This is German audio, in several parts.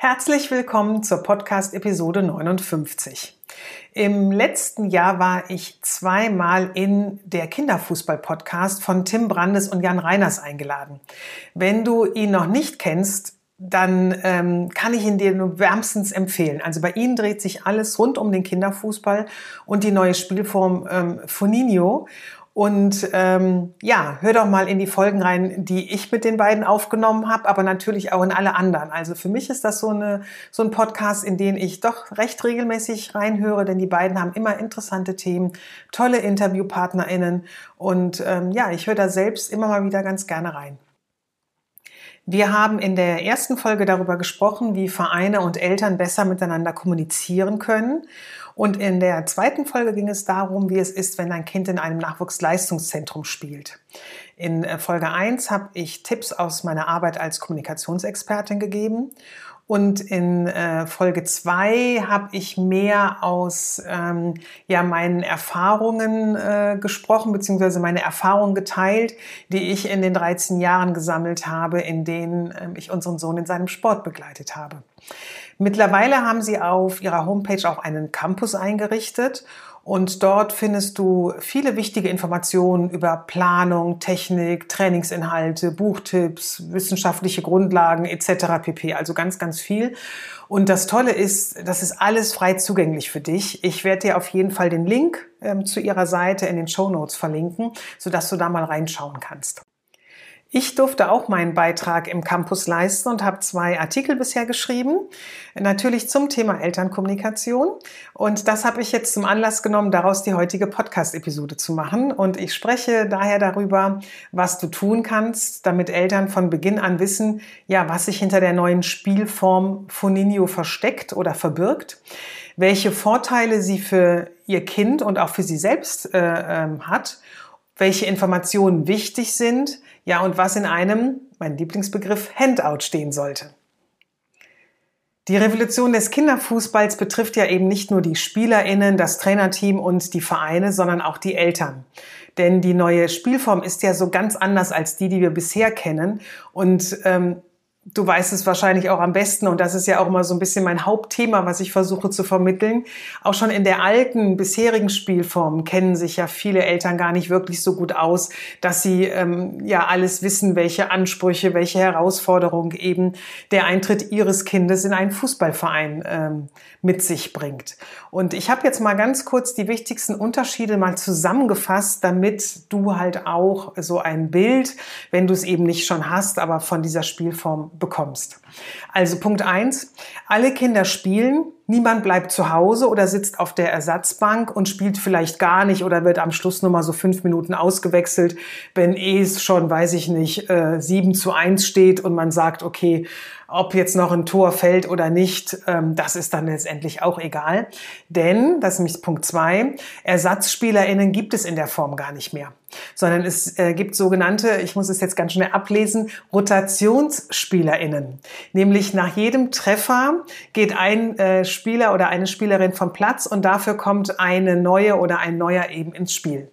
Herzlich willkommen zur Podcast-Episode 59. Im letzten Jahr war ich zweimal in der Kinderfußball-Podcast von Tim Brandes und Jan Reiners eingeladen. Wenn du ihn noch nicht kennst, dann ähm, kann ich ihn dir nur wärmstens empfehlen. Also bei ihnen dreht sich alles rund um den Kinderfußball und die neue Spielform ähm, Foninho. Und ähm, ja, hör doch mal in die Folgen rein, die ich mit den beiden aufgenommen habe, aber natürlich auch in alle anderen. Also für mich ist das so, eine, so ein Podcast, in den ich doch recht regelmäßig reinhöre, denn die beiden haben immer interessante Themen, tolle InterviewpartnerInnen und ähm, ja, ich höre da selbst immer mal wieder ganz gerne rein. Wir haben in der ersten Folge darüber gesprochen, wie Vereine und Eltern besser miteinander kommunizieren können. Und in der zweiten Folge ging es darum, wie es ist, wenn ein Kind in einem Nachwuchsleistungszentrum spielt. In äh, Folge 1 habe ich Tipps aus meiner Arbeit als Kommunikationsexpertin gegeben. Und in äh, Folge 2 habe ich mehr aus ähm, ja, meinen Erfahrungen äh, gesprochen, beziehungsweise meine Erfahrungen geteilt, die ich in den 13 Jahren gesammelt habe, in denen äh, ich unseren Sohn in seinem Sport begleitet habe. Mittlerweile haben sie auf ihrer Homepage auch einen Campus eingerichtet und dort findest du viele wichtige Informationen über Planung, Technik, Trainingsinhalte, Buchtipps, wissenschaftliche Grundlagen etc. pp. Also ganz, ganz viel. Und das Tolle ist, das ist alles frei zugänglich für dich. Ich werde dir auf jeden Fall den Link ähm, zu ihrer Seite in den Show Notes verlinken, sodass du da mal reinschauen kannst. Ich durfte auch meinen Beitrag im Campus leisten und habe zwei Artikel bisher geschrieben, natürlich zum Thema Elternkommunikation. Und das habe ich jetzt zum Anlass genommen, daraus die heutige Podcast-Episode zu machen. Und ich spreche daher darüber, was du tun kannst, damit Eltern von Beginn an wissen, ja, was sich hinter der neuen Spielform Foninio versteckt oder verbirgt, welche Vorteile sie für ihr Kind und auch für sie selbst äh, äh, hat welche Informationen wichtig sind, ja, und was in einem, mein Lieblingsbegriff, Handout stehen sollte. Die Revolution des Kinderfußballs betrifft ja eben nicht nur die SpielerInnen, das Trainerteam und die Vereine, sondern auch die Eltern. Denn die neue Spielform ist ja so ganz anders als die, die wir bisher kennen. Und ähm, du weißt es wahrscheinlich auch am besten und das ist ja auch immer so ein bisschen mein Hauptthema, was ich versuche zu vermitteln. Auch schon in der alten, bisherigen Spielform kennen sich ja viele Eltern gar nicht wirklich so gut aus, dass sie ähm, ja alles wissen, welche Ansprüche, welche Herausforderungen eben der Eintritt ihres Kindes in einen Fußballverein ähm, mit sich bringt. Und ich habe jetzt mal ganz kurz die wichtigsten Unterschiede mal zusammengefasst, damit du halt auch so ein Bild, wenn du es eben nicht schon hast, aber von dieser Spielform bekommst. Also Punkt eins: alle Kinder spielen, niemand bleibt zu Hause oder sitzt auf der Ersatzbank und spielt vielleicht gar nicht oder wird am Schluss nur mal so fünf Minuten ausgewechselt, wenn es schon, weiß ich nicht, äh, sieben zu eins steht und man sagt, okay, ob jetzt noch ein Tor fällt oder nicht, ähm, das ist dann letztendlich auch egal. Denn, das ist Punkt zwei, ErsatzspielerInnen gibt es in der Form gar nicht mehr. Sondern es äh, gibt sogenannte, ich muss es jetzt ganz schnell ablesen, RotationsspielerInnen. Nämlich nach jedem Treffer geht ein äh, Spieler oder eine Spielerin vom Platz und dafür kommt eine neue oder ein neuer eben ins Spiel.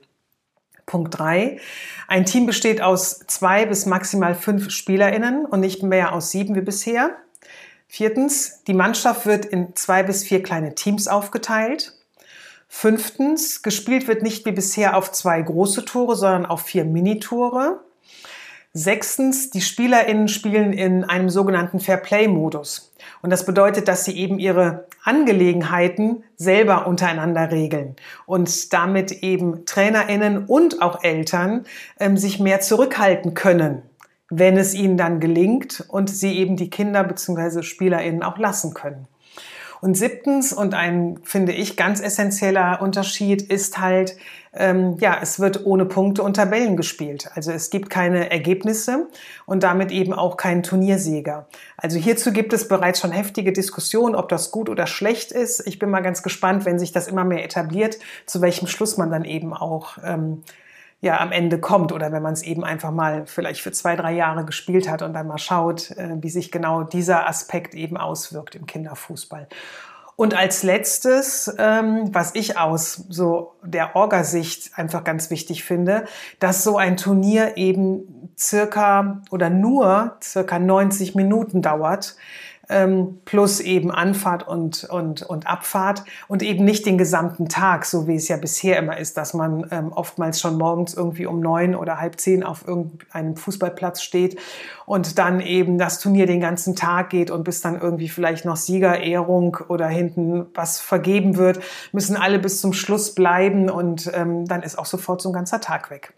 Punkt drei: Ein Team besteht aus zwei bis maximal fünf SpielerInnen und nicht mehr aus sieben wie bisher. Viertens, die Mannschaft wird in zwei bis vier kleine Teams aufgeteilt. Fünftens, gespielt wird nicht wie bisher auf zwei große Tore, sondern auf vier Minitore. Sechstens, die SpielerInnen spielen in einem sogenannten Fair-Play-Modus. Und das bedeutet, dass sie eben ihre Angelegenheiten selber untereinander regeln und damit eben TrainerInnen und auch Eltern ähm, sich mehr zurückhalten können, wenn es ihnen dann gelingt und sie eben die Kinder bzw. SpielerInnen auch lassen können. Und siebtens, und ein, finde ich, ganz essentieller Unterschied ist halt, ähm, ja, es wird ohne Punkte und Tabellen gespielt. Also es gibt keine Ergebnisse und damit eben auch keinen Turniersieger. Also hierzu gibt es bereits schon heftige Diskussionen, ob das gut oder schlecht ist. Ich bin mal ganz gespannt, wenn sich das immer mehr etabliert, zu welchem Schluss man dann eben auch ähm, ja am Ende kommt oder wenn man es eben einfach mal vielleicht für zwei, drei Jahre gespielt hat und dann mal schaut, äh, wie sich genau dieser Aspekt eben auswirkt im Kinderfußball. Und als letztes, ähm, was ich aus so der Orgasicht einfach ganz wichtig finde, dass so ein Turnier eben circa oder nur circa 90 Minuten dauert ähm, plus eben Anfahrt und, und, und Abfahrt und eben nicht den gesamten Tag, so wie es ja bisher immer ist, dass man ähm, oftmals schon morgens irgendwie um neun oder halb zehn auf irgendeinem Fußballplatz steht und dann eben das Turnier den ganzen Tag geht und bis dann irgendwie vielleicht noch Siegerehrung oder hinten was vergeben wird, müssen alle bis zum Schluss bleiben und ähm, dann ist auch sofort so ein ganzer Tag weg.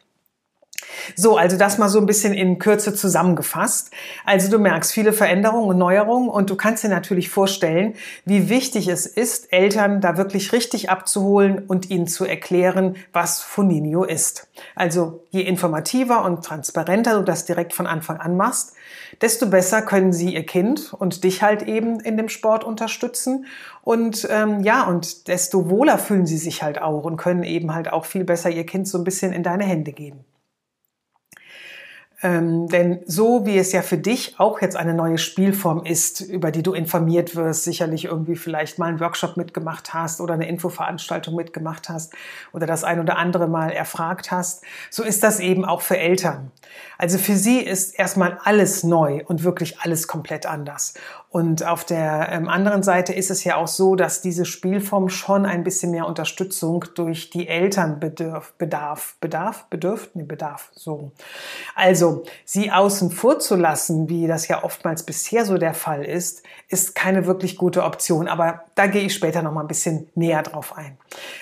So, also das mal so ein bisschen in Kürze zusammengefasst. Also du merkst viele Veränderungen und Neuerungen und du kannst dir natürlich vorstellen, wie wichtig es ist, Eltern da wirklich richtig abzuholen und ihnen zu erklären, was Funinio ist. Also je informativer und transparenter du das direkt von Anfang an machst, desto besser können sie ihr Kind und dich halt eben in dem Sport unterstützen. Und ähm, ja, und desto wohler fühlen sie sich halt auch und können eben halt auch viel besser ihr Kind so ein bisschen in deine Hände geben. Ähm, denn so wie es ja für dich auch jetzt eine neue Spielform ist, über die du informiert wirst, sicherlich irgendwie vielleicht mal einen Workshop mitgemacht hast oder eine Infoveranstaltung mitgemacht hast oder das ein oder andere mal erfragt hast, so ist das eben auch für Eltern. Also für sie ist erstmal alles neu und wirklich alles komplett anders. Und auf der ähm, anderen Seite ist es ja auch so, dass diese Spielform schon ein bisschen mehr Unterstützung durch die Eltern bedarf, bedarf, bedarf, bedürft, nee, bedarf, so. Also, sie außen vor zu lassen, wie das ja oftmals bisher so der Fall ist, ist keine wirklich gute Option. Aber da gehe ich später noch mal ein bisschen näher drauf ein.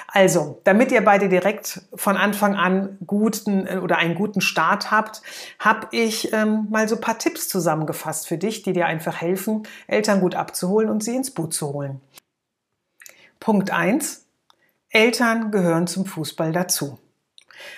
Also, damit ihr beide direkt von Anfang an guten äh, oder einen guten Start habt, habe ich ähm, mal so ein paar Tipps zusammengefasst für dich, die dir einfach helfen, Eltern gut abzuholen und sie ins Boot zu holen. Punkt 1. Eltern gehören zum Fußball dazu.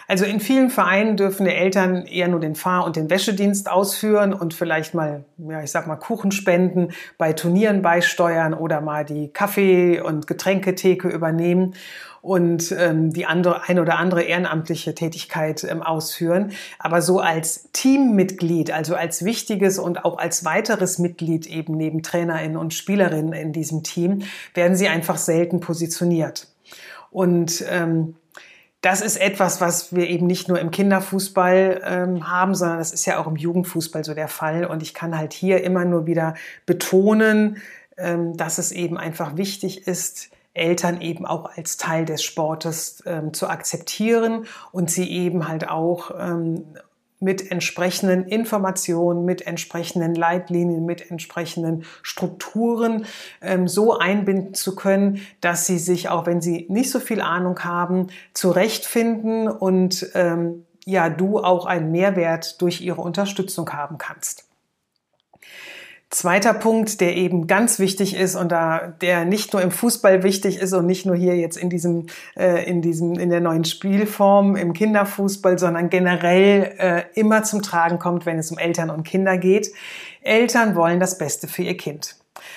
Also in vielen Vereinen dürfen die Eltern eher nur den Fahr- und den Wäschedienst ausführen und vielleicht mal, ja, ich sag mal, Kuchen spenden, bei Turnieren beisteuern oder mal die Kaffee- und Getränketheke übernehmen und ähm, die andere, ein oder andere ehrenamtliche Tätigkeit ähm, ausführen. Aber so als Teammitglied, also als wichtiges und auch als weiteres Mitglied eben neben Trainerinnen und Spielerinnen in diesem Team, werden sie einfach selten positioniert. Und ähm, das ist etwas, was wir eben nicht nur im Kinderfußball ähm, haben, sondern das ist ja auch im Jugendfußball so der Fall. Und ich kann halt hier immer nur wieder betonen, ähm, dass es eben einfach wichtig ist, Eltern eben auch als Teil des Sportes ähm, zu akzeptieren und sie eben halt auch ähm, mit entsprechenden Informationen, mit entsprechenden Leitlinien, mit entsprechenden Strukturen ähm, so einbinden zu können, dass sie sich, auch wenn sie nicht so viel Ahnung haben, zurechtfinden und ähm, ja, du auch einen Mehrwert durch ihre Unterstützung haben kannst. Zweiter Punkt, der eben ganz wichtig ist und da der nicht nur im Fußball wichtig ist und nicht nur hier jetzt in diesem äh, in diesem in der neuen Spielform im Kinderfußball, sondern generell äh, immer zum Tragen kommt, wenn es um Eltern und Kinder geht. Eltern wollen das Beste für ihr Kind.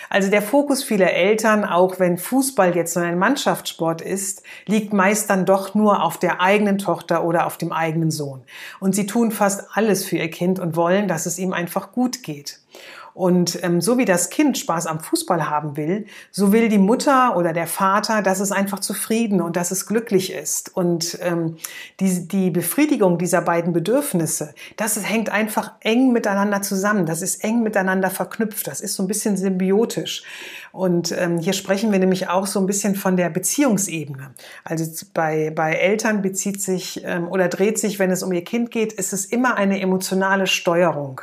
Also der Fokus vieler Eltern, auch wenn Fußball jetzt so ein Mannschaftssport ist, liegt meist dann doch nur auf der eigenen Tochter oder auf dem eigenen Sohn. Und sie tun fast alles für ihr Kind und wollen, dass es ihm einfach gut geht. Und ähm, so wie das Kind Spaß am Fußball haben will, so will die Mutter oder der Vater, dass es einfach zufrieden und dass es glücklich ist. Und ähm, die, die Befriedigung dieser beiden Bedürfnisse, das hängt einfach eng miteinander zusammen. Das ist eng miteinander verknüpft. Das ist so ein bisschen symbiotisch. Und ähm, hier sprechen wir nämlich auch so ein bisschen von der Beziehungsebene. Also bei, bei Eltern bezieht sich ähm, oder dreht sich, wenn es um ihr Kind geht, ist es immer eine emotionale Steuerung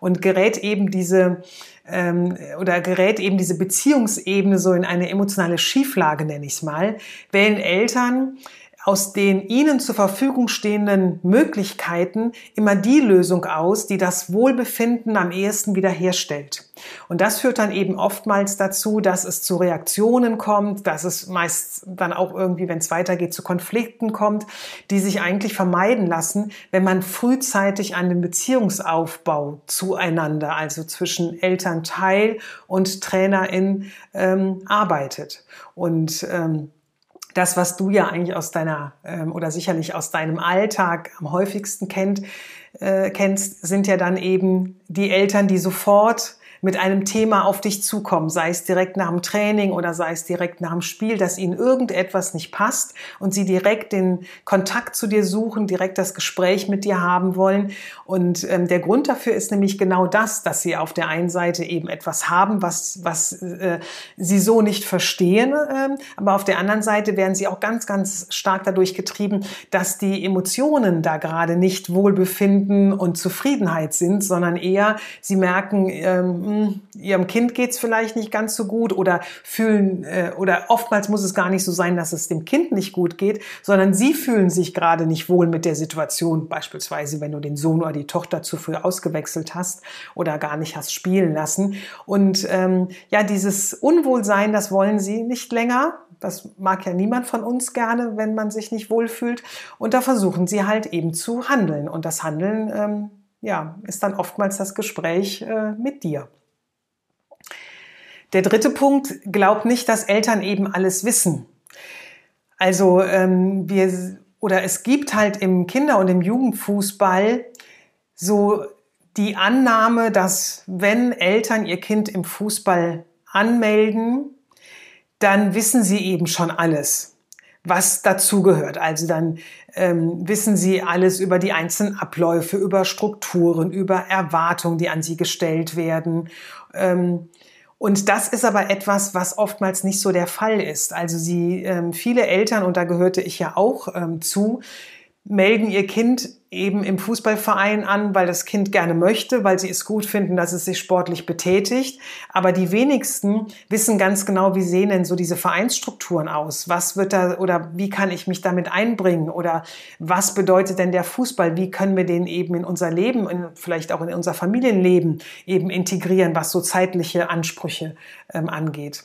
und gerät eben diese ähm, oder gerät eben diese Beziehungsebene so in eine emotionale Schieflage, nenne ich es mal, wählen Eltern aus den ihnen zur Verfügung stehenden Möglichkeiten immer die Lösung aus, die das Wohlbefinden am ehesten wiederherstellt. Und das führt dann eben oftmals dazu, dass es zu Reaktionen kommt, dass es meist dann auch irgendwie, wenn es weitergeht, zu Konflikten kommt, die sich eigentlich vermeiden lassen, wenn man frühzeitig an dem Beziehungsaufbau zueinander, also zwischen Elternteil und Trainerin ähm, arbeitet. Und ähm, das, was du ja eigentlich aus deiner ähm, oder sicherlich aus deinem Alltag am häufigsten kennt, äh, kennst, sind ja dann eben die Eltern, die sofort mit einem Thema auf dich zukommen, sei es direkt nach dem Training oder sei es direkt nach dem Spiel, dass ihnen irgendetwas nicht passt und sie direkt den Kontakt zu dir suchen, direkt das Gespräch mit dir haben wollen. Und ähm, der Grund dafür ist nämlich genau das, dass sie auf der einen Seite eben etwas haben, was, was äh, sie so nicht verstehen, äh, aber auf der anderen Seite werden sie auch ganz, ganz stark dadurch getrieben, dass die Emotionen da gerade nicht Wohlbefinden und Zufriedenheit sind, sondern eher sie merken, ähm, hm, ihrem Kind geht es vielleicht nicht ganz so gut oder fühlen äh, oder oftmals muss es gar nicht so sein, dass es dem Kind nicht gut geht, sondern sie fühlen sich gerade nicht wohl mit der Situation, beispielsweise wenn du den Sohn oder die Tochter zu früh ausgewechselt hast oder gar nicht hast spielen lassen. Und ähm, ja, dieses Unwohlsein, das wollen sie nicht länger. Das mag ja niemand von uns gerne, wenn man sich nicht wohlfühlt. Und da versuchen sie halt eben zu handeln. Und das Handeln ähm, ja, ist dann oftmals das Gespräch äh, mit dir. Der dritte Punkt, glaubt nicht, dass Eltern eben alles wissen. Also ähm, wir oder es gibt halt im Kinder- und im Jugendfußball so die Annahme, dass wenn Eltern ihr Kind im Fußball anmelden, dann wissen sie eben schon alles, was dazugehört. Also dann ähm, wissen sie alles über die einzelnen Abläufe, über Strukturen, über Erwartungen, die an sie gestellt werden. Ähm, und das ist aber etwas, was oftmals nicht so der Fall ist. Also sie, ähm, viele Eltern, und da gehörte ich ja auch ähm, zu, melden ihr Kind eben im Fußballverein an, weil das Kind gerne möchte, weil sie es gut finden, dass es sich sportlich betätigt. Aber die wenigsten wissen ganz genau, wie sehen denn so diese Vereinsstrukturen aus? Was wird da oder wie kann ich mich damit einbringen? Oder was bedeutet denn der Fußball? Wie können wir den eben in unser Leben, in, vielleicht auch in unser Familienleben eben integrieren, was so zeitliche Ansprüche ähm, angeht?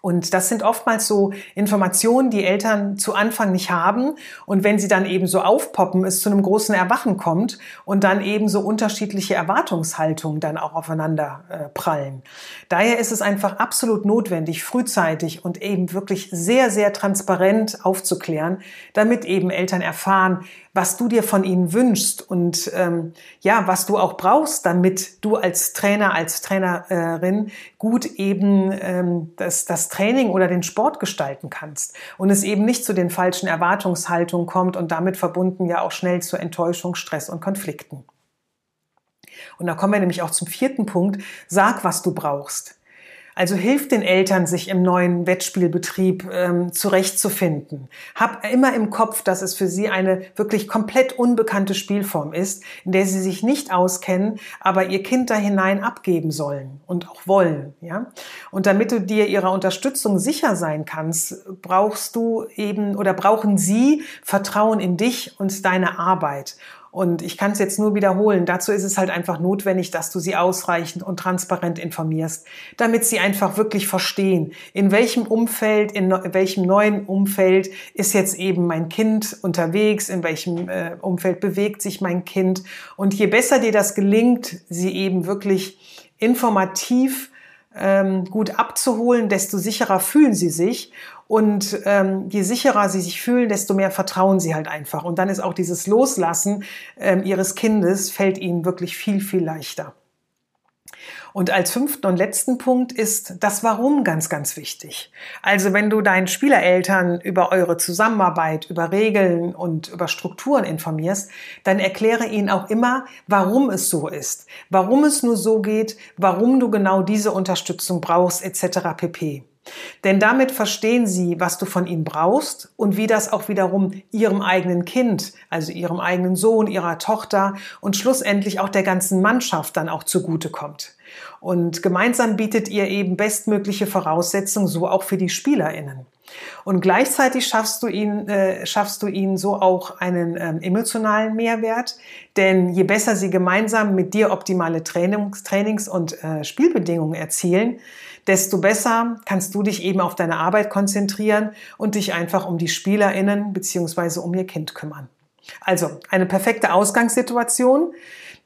Und das sind oftmals so Informationen, die Eltern zu Anfang nicht haben. Und wenn sie dann eben so aufpoppen, es zu einem großen Erwachen kommt und dann eben so unterschiedliche Erwartungshaltungen dann auch aufeinander äh, prallen. Daher ist es einfach absolut notwendig, frühzeitig und eben wirklich sehr, sehr transparent aufzuklären, damit eben Eltern erfahren, was du dir von ihnen wünschst und ähm, ja, was du auch brauchst, damit du als Trainer, als Trainerin gut eben ähm, das, das Training oder den Sport gestalten kannst und es eben nicht zu den falschen Erwartungshaltungen kommt und damit verbunden ja auch schnell zu Enttäuschung, Stress und Konflikten. Und da kommen wir nämlich auch zum vierten Punkt. Sag, was du brauchst. Also hilft den Eltern, sich im neuen Wettspielbetrieb ähm, zurechtzufinden. Hab immer im Kopf, dass es für sie eine wirklich komplett unbekannte Spielform ist, in der sie sich nicht auskennen, aber ihr Kind da hinein abgeben sollen und auch wollen. Ja? Und damit du dir ihrer Unterstützung sicher sein kannst, brauchst du eben oder brauchen sie Vertrauen in dich und deine Arbeit. Und ich kann es jetzt nur wiederholen. Dazu ist es halt einfach notwendig, dass du sie ausreichend und transparent informierst, damit sie einfach wirklich verstehen, in welchem Umfeld, in welchem neuen Umfeld ist jetzt eben mein Kind unterwegs, in welchem äh, Umfeld bewegt sich mein Kind. Und je besser dir das gelingt, sie eben wirklich informativ ähm, gut abzuholen, desto sicherer fühlen sie sich. Und ähm, je sicherer sie sich fühlen, desto mehr vertrauen sie halt einfach. Und dann ist auch dieses Loslassen ähm, ihres Kindes, fällt ihnen wirklich viel, viel leichter. Und als fünften und letzten Punkt ist das Warum ganz, ganz wichtig. Also wenn du deinen Spielereltern über eure Zusammenarbeit, über Regeln und über Strukturen informierst, dann erkläre ihnen auch immer, warum es so ist, warum es nur so geht, warum du genau diese Unterstützung brauchst, etc. pp. Denn damit verstehen sie, was du von ihnen brauchst und wie das auch wiederum ihrem eigenen Kind, also ihrem eigenen Sohn, ihrer Tochter und schlussendlich auch der ganzen Mannschaft dann auch zugutekommt. Und gemeinsam bietet ihr eben bestmögliche Voraussetzungen, so auch für die SpielerInnen. Und gleichzeitig schaffst du ihn, äh, schaffst du ihnen so auch einen ähm, emotionalen Mehrwert, denn je besser sie gemeinsam mit dir optimale Trainings, Trainings und äh, Spielbedingungen erzielen, desto besser kannst du dich eben auf deine Arbeit konzentrieren und dich einfach um die SpielerInnen beziehungsweise um ihr Kind kümmern. Also eine perfekte Ausgangssituation,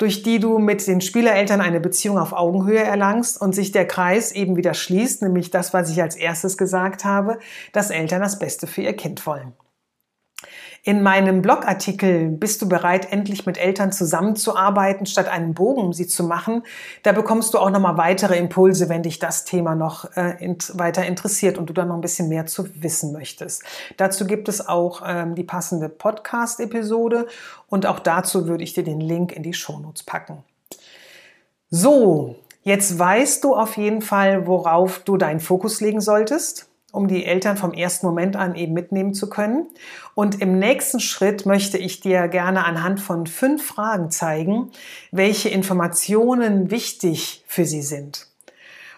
durch die du mit den Spielereltern eine Beziehung auf Augenhöhe erlangst und sich der Kreis eben wieder schließt, nämlich das, was ich als erstes gesagt habe, dass Eltern das Beste für ihr Kind wollen. In meinem Blogartikel Bist du bereit, endlich mit Eltern zusammenzuarbeiten, statt einen Bogen um sie zu machen? Da bekommst du auch nochmal weitere Impulse, wenn dich das Thema noch äh, in, weiter interessiert und du dann noch ein bisschen mehr zu wissen möchtest. Dazu gibt es auch ähm, die passende Podcast-Episode und auch dazu würde ich dir den Link in die Shownotes packen. So, jetzt weißt du auf jeden Fall, worauf du deinen Fokus legen solltest um die Eltern vom ersten Moment an eben mitnehmen zu können. Und im nächsten Schritt möchte ich dir gerne anhand von fünf Fragen zeigen, welche Informationen wichtig für sie sind.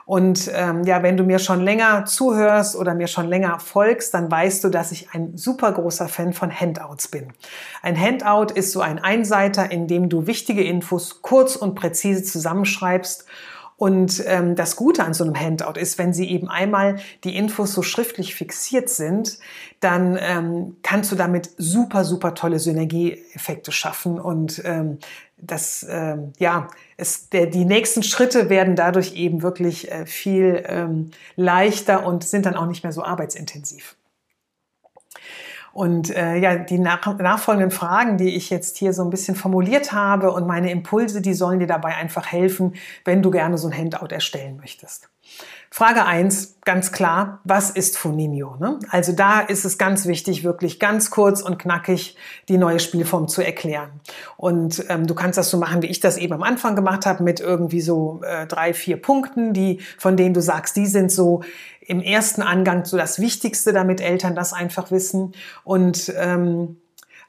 Und ähm, ja, wenn du mir schon länger zuhörst oder mir schon länger folgst, dann weißt du, dass ich ein super großer Fan von Handouts bin. Ein Handout ist so ein Einseiter, in dem du wichtige Infos kurz und präzise zusammenschreibst und ähm, das Gute an so einem Handout ist, wenn sie eben einmal die Infos so schriftlich fixiert sind, dann ähm, kannst du damit super, super tolle Synergieeffekte schaffen und ähm, das, ähm, ja, es, der, die nächsten Schritte werden dadurch eben wirklich äh, viel ähm, leichter und sind dann auch nicht mehr so arbeitsintensiv. Und äh, ja, die nach, nachfolgenden Fragen, die ich jetzt hier so ein bisschen formuliert habe und meine Impulse, die sollen dir dabei einfach helfen, wenn du gerne so ein Handout erstellen möchtest. Frage eins, ganz klar, was ist Funinho? Ne? Also da ist es ganz wichtig, wirklich ganz kurz und knackig die neue Spielform zu erklären. Und ähm, du kannst das so machen, wie ich das eben am Anfang gemacht habe, mit irgendwie so äh, drei, vier Punkten, die, von denen du sagst, die sind so im ersten Angang so das Wichtigste, damit Eltern das einfach wissen. Und ähm,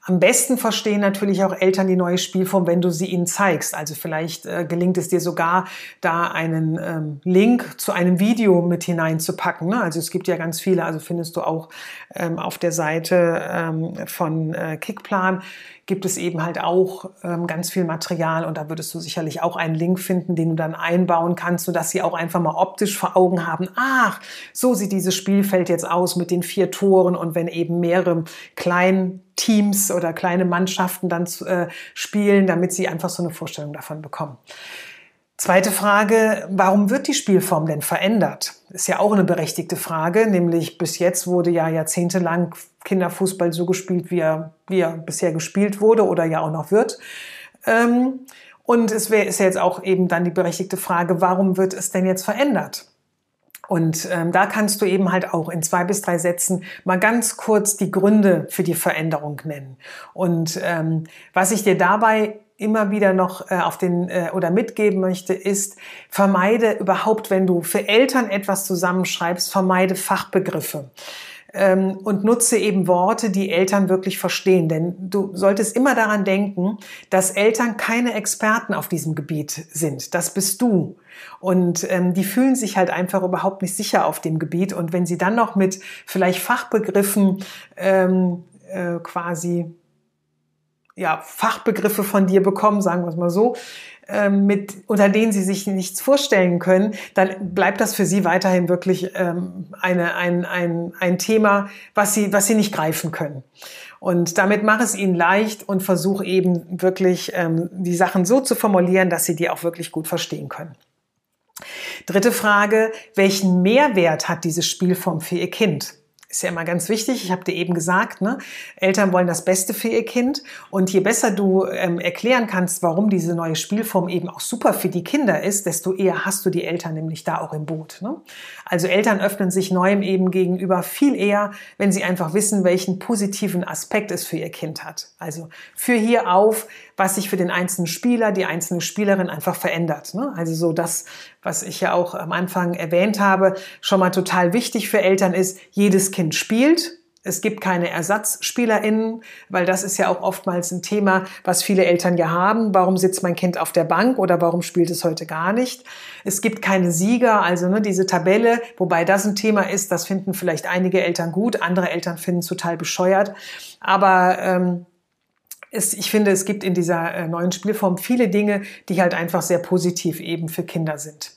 am besten verstehen natürlich auch Eltern die neue Spielform, wenn du sie ihnen zeigst. Also vielleicht äh, gelingt es dir sogar, da einen ähm, Link zu einem Video mit hineinzupacken. Ne? Also es gibt ja ganz viele, also findest du auch ähm, auf der Seite ähm, von äh, Kickplan gibt es eben halt auch ähm, ganz viel Material und da würdest du sicherlich auch einen Link finden, den du dann einbauen kannst, sodass sie auch einfach mal optisch vor Augen haben, ach, so sieht dieses Spielfeld jetzt aus mit den vier Toren und wenn eben mehrere kleinen Teams oder kleine Mannschaften dann äh, spielen, damit sie einfach so eine Vorstellung davon bekommen. Zweite Frage, warum wird die Spielform denn verändert? Ist ja auch eine berechtigte Frage, nämlich bis jetzt wurde ja jahrzehntelang Kinderfußball so gespielt, wie er, wie er bisher gespielt wurde oder ja auch noch wird. Ähm, und es wäre ist jetzt auch eben dann die berechtigte Frage, warum wird es denn jetzt verändert? Und ähm, da kannst du eben halt auch in zwei bis drei Sätzen mal ganz kurz die Gründe für die Veränderung nennen. Und ähm, was ich dir dabei immer wieder noch äh, auf den äh, oder mitgeben möchte, ist, vermeide überhaupt, wenn du für Eltern etwas zusammenschreibst, vermeide Fachbegriffe ähm, und nutze eben Worte, die Eltern wirklich verstehen. Denn du solltest immer daran denken, dass Eltern keine Experten auf diesem Gebiet sind. Das bist du. Und ähm, die fühlen sich halt einfach überhaupt nicht sicher auf dem Gebiet. Und wenn sie dann noch mit vielleicht Fachbegriffen ähm, äh, quasi ja, Fachbegriffe von dir bekommen, sagen wir es mal so, ähm, mit, unter denen sie sich nichts vorstellen können, dann bleibt das für sie weiterhin wirklich ähm, eine, ein, ein, ein Thema, was sie, was sie nicht greifen können. Und damit mach es ihnen leicht und versuch eben wirklich ähm, die Sachen so zu formulieren, dass sie die auch wirklich gut verstehen können. Dritte Frage, welchen Mehrwert hat diese Spielform für Ihr Kind? Ist ja immer ganz wichtig. Ich habe dir eben gesagt, ne? Eltern wollen das Beste für ihr Kind. Und je besser du ähm, erklären kannst, warum diese neue Spielform eben auch super für die Kinder ist, desto eher hast du die Eltern nämlich da auch im Boot. Ne? Also Eltern öffnen sich Neuem eben gegenüber viel eher, wenn sie einfach wissen, welchen positiven Aspekt es für ihr Kind hat. Also für hier auf, was sich für den einzelnen Spieler, die einzelne Spielerin einfach verändert. Ne? Also so das, was ich ja auch am Anfang erwähnt habe, schon mal total wichtig für Eltern ist, jedes Kind spielt. Es gibt keine ErsatzspielerInnen, weil das ist ja auch oftmals ein Thema, was viele Eltern ja haben. Warum sitzt mein Kind auf der Bank oder warum spielt es heute gar nicht? Es gibt keine Sieger, also ne, diese Tabelle, wobei das ein Thema ist, das finden vielleicht einige Eltern gut, andere Eltern finden es total bescheuert. Aber ähm, es, ich finde, es gibt in dieser äh, neuen Spielform viele Dinge, die halt einfach sehr positiv eben für Kinder sind.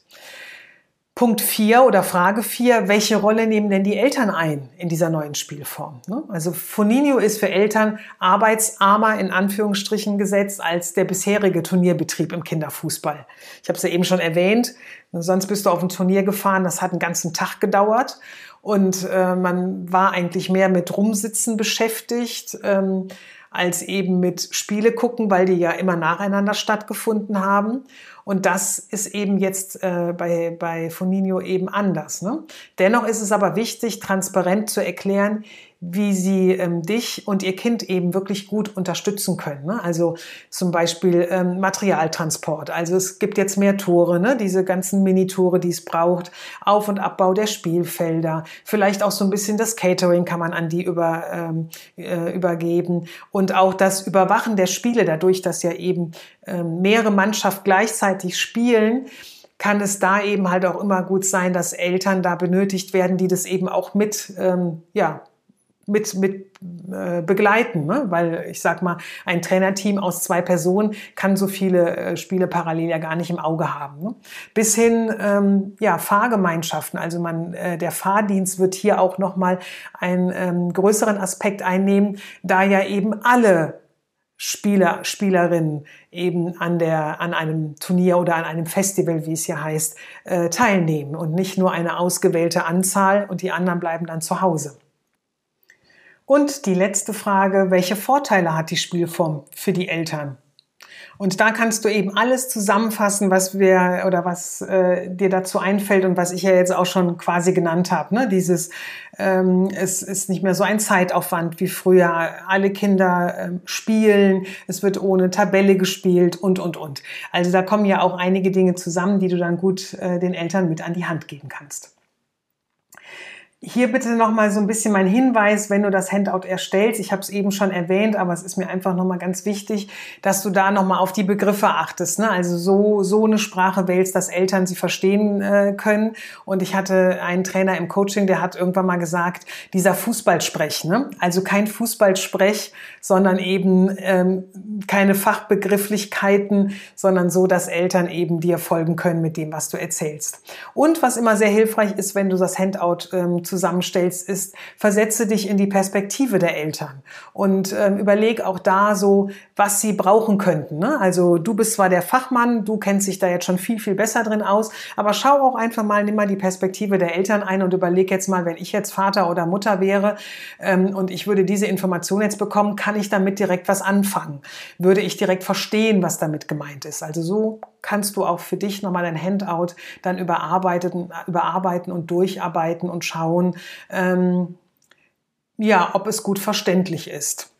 Punkt 4 oder Frage 4, welche Rolle nehmen denn die Eltern ein in dieser neuen Spielform? Ne? Also Foninho ist für Eltern arbeitsarmer in Anführungsstrichen gesetzt als der bisherige Turnierbetrieb im Kinderfußball. Ich habe es ja eben schon erwähnt, sonst bist du auf ein Turnier gefahren, das hat einen ganzen Tag gedauert und äh, man war eigentlich mehr mit Rumsitzen beschäftigt. Ähm, als eben mit Spiele gucken, weil die ja immer nacheinander stattgefunden haben. Und das ist eben jetzt äh, bei, bei Foninho eben anders. Ne? Dennoch ist es aber wichtig, transparent zu erklären, wie sie ähm, dich und ihr Kind eben wirklich gut unterstützen können. Ne? Also zum Beispiel ähm, Materialtransport. Also es gibt jetzt mehr Tore, ne? diese ganzen Minitore, die es braucht, Auf- und Abbau der Spielfelder, vielleicht auch so ein bisschen das Catering kann man an die über, ähm, äh, übergeben und auch das Überwachen der Spiele, dadurch, dass ja eben ähm, mehrere Mannschaften gleichzeitig spielen kann es da eben halt auch immer gut sein, dass Eltern da benötigt werden, die das eben auch mit ähm, ja, mit, mit äh, begleiten, ne? weil ich sag mal, ein Trainerteam aus zwei Personen kann so viele äh, Spiele parallel ja gar nicht im Auge haben. Ne? Bis hin ähm, ja Fahrgemeinschaften, also man äh, der Fahrdienst wird hier auch noch mal einen ähm, größeren Aspekt einnehmen, da ja eben alle Spieler, Spielerinnen eben an der, an einem Turnier oder an einem Festival, wie es hier heißt, äh, teilnehmen und nicht nur eine ausgewählte Anzahl und die anderen bleiben dann zu Hause. Und die letzte Frage, welche Vorteile hat die Spielform für die Eltern? Und da kannst du eben alles zusammenfassen, was wir oder was äh, dir dazu einfällt und was ich ja jetzt auch schon quasi genannt habe. Ne? Dieses, ähm, es ist nicht mehr so ein Zeitaufwand wie früher. Alle Kinder ähm, spielen, es wird ohne Tabelle gespielt und und und. Also da kommen ja auch einige Dinge zusammen, die du dann gut äh, den Eltern mit an die Hand geben kannst. Hier bitte nochmal so ein bisschen mein Hinweis, wenn du das Handout erstellst. Ich habe es eben schon erwähnt, aber es ist mir einfach nochmal ganz wichtig, dass du da nochmal auf die Begriffe achtest. Ne? Also so, so eine Sprache wählst, dass Eltern sie verstehen äh, können. Und ich hatte einen Trainer im Coaching, der hat irgendwann mal gesagt, dieser Fußballsprech. Ne? Also kein Fußballsprech, sondern eben ähm, keine Fachbegrifflichkeiten, sondern so, dass Eltern eben dir folgen können mit dem, was du erzählst. Und was immer sehr hilfreich ist, wenn du das Handout ähm, zusammenstellst, ist, versetze dich in die Perspektive der Eltern und ähm, überleg auch da so, was sie brauchen könnten. Ne? Also du bist zwar der Fachmann, du kennst dich da jetzt schon viel, viel besser drin aus, aber schau auch einfach mal, nimm mal die Perspektive der Eltern ein und überleg jetzt mal, wenn ich jetzt Vater oder Mutter wäre ähm, und ich würde diese Information jetzt bekommen, kann ich damit direkt was anfangen? Würde ich direkt verstehen, was damit gemeint ist? Also so kannst du auch für dich nochmal dein Handout dann überarbeiten, überarbeiten und durcharbeiten und schauen, ähm, ja, ob es gut verständlich ist.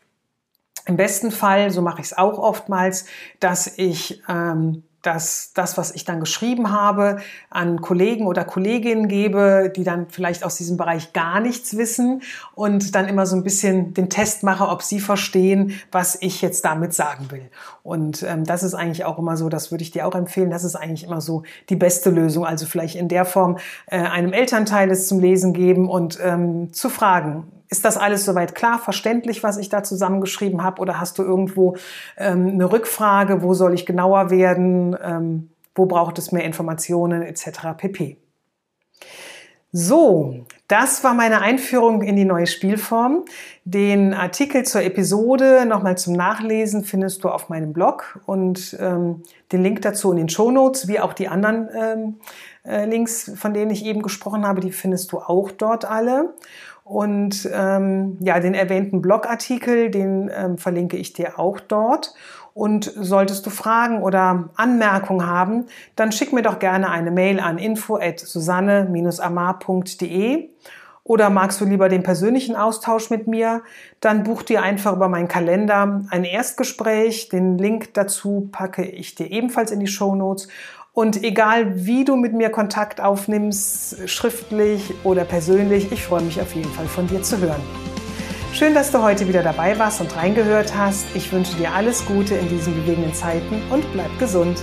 Im besten Fall, so mache ich es auch oftmals, dass ich ähm, dass das, was ich dann geschrieben habe, an Kollegen oder Kolleginnen gebe, die dann vielleicht aus diesem Bereich gar nichts wissen und dann immer so ein bisschen den Test mache, ob sie verstehen, was ich jetzt damit sagen will. Und ähm, das ist eigentlich auch immer so, das würde ich dir auch empfehlen, das ist eigentlich immer so die beste Lösung. Also vielleicht in der Form äh, einem Elternteil es zum Lesen geben und ähm, zu fragen, ist das alles soweit klar, verständlich, was ich da zusammengeschrieben habe? Oder hast du irgendwo ähm, eine Rückfrage? Wo soll ich genauer werden? Ähm, wo braucht es mehr Informationen etc. pp. So, das war meine Einführung in die neue Spielform. Den Artikel zur Episode nochmal zum Nachlesen findest du auf meinem Blog und ähm, den Link dazu in den Show Notes, wie auch die anderen ähm, äh, Links, von denen ich eben gesprochen habe, die findest du auch dort alle. Und ähm, ja, den erwähnten Blogartikel, den ähm, verlinke ich dir auch dort. Und solltest du Fragen oder Anmerkungen haben, dann schick mir doch gerne eine Mail an info@susanne-amar.de oder magst du lieber den persönlichen Austausch mit mir, dann buch dir einfach über meinen Kalender ein Erstgespräch. Den Link dazu packe ich dir ebenfalls in die Show Notes. Und egal wie du mit mir Kontakt aufnimmst, schriftlich oder persönlich, ich freue mich auf jeden Fall von dir zu hören. Schön, dass du heute wieder dabei warst und reingehört hast. Ich wünsche dir alles Gute in diesen bewegenden Zeiten und bleib gesund.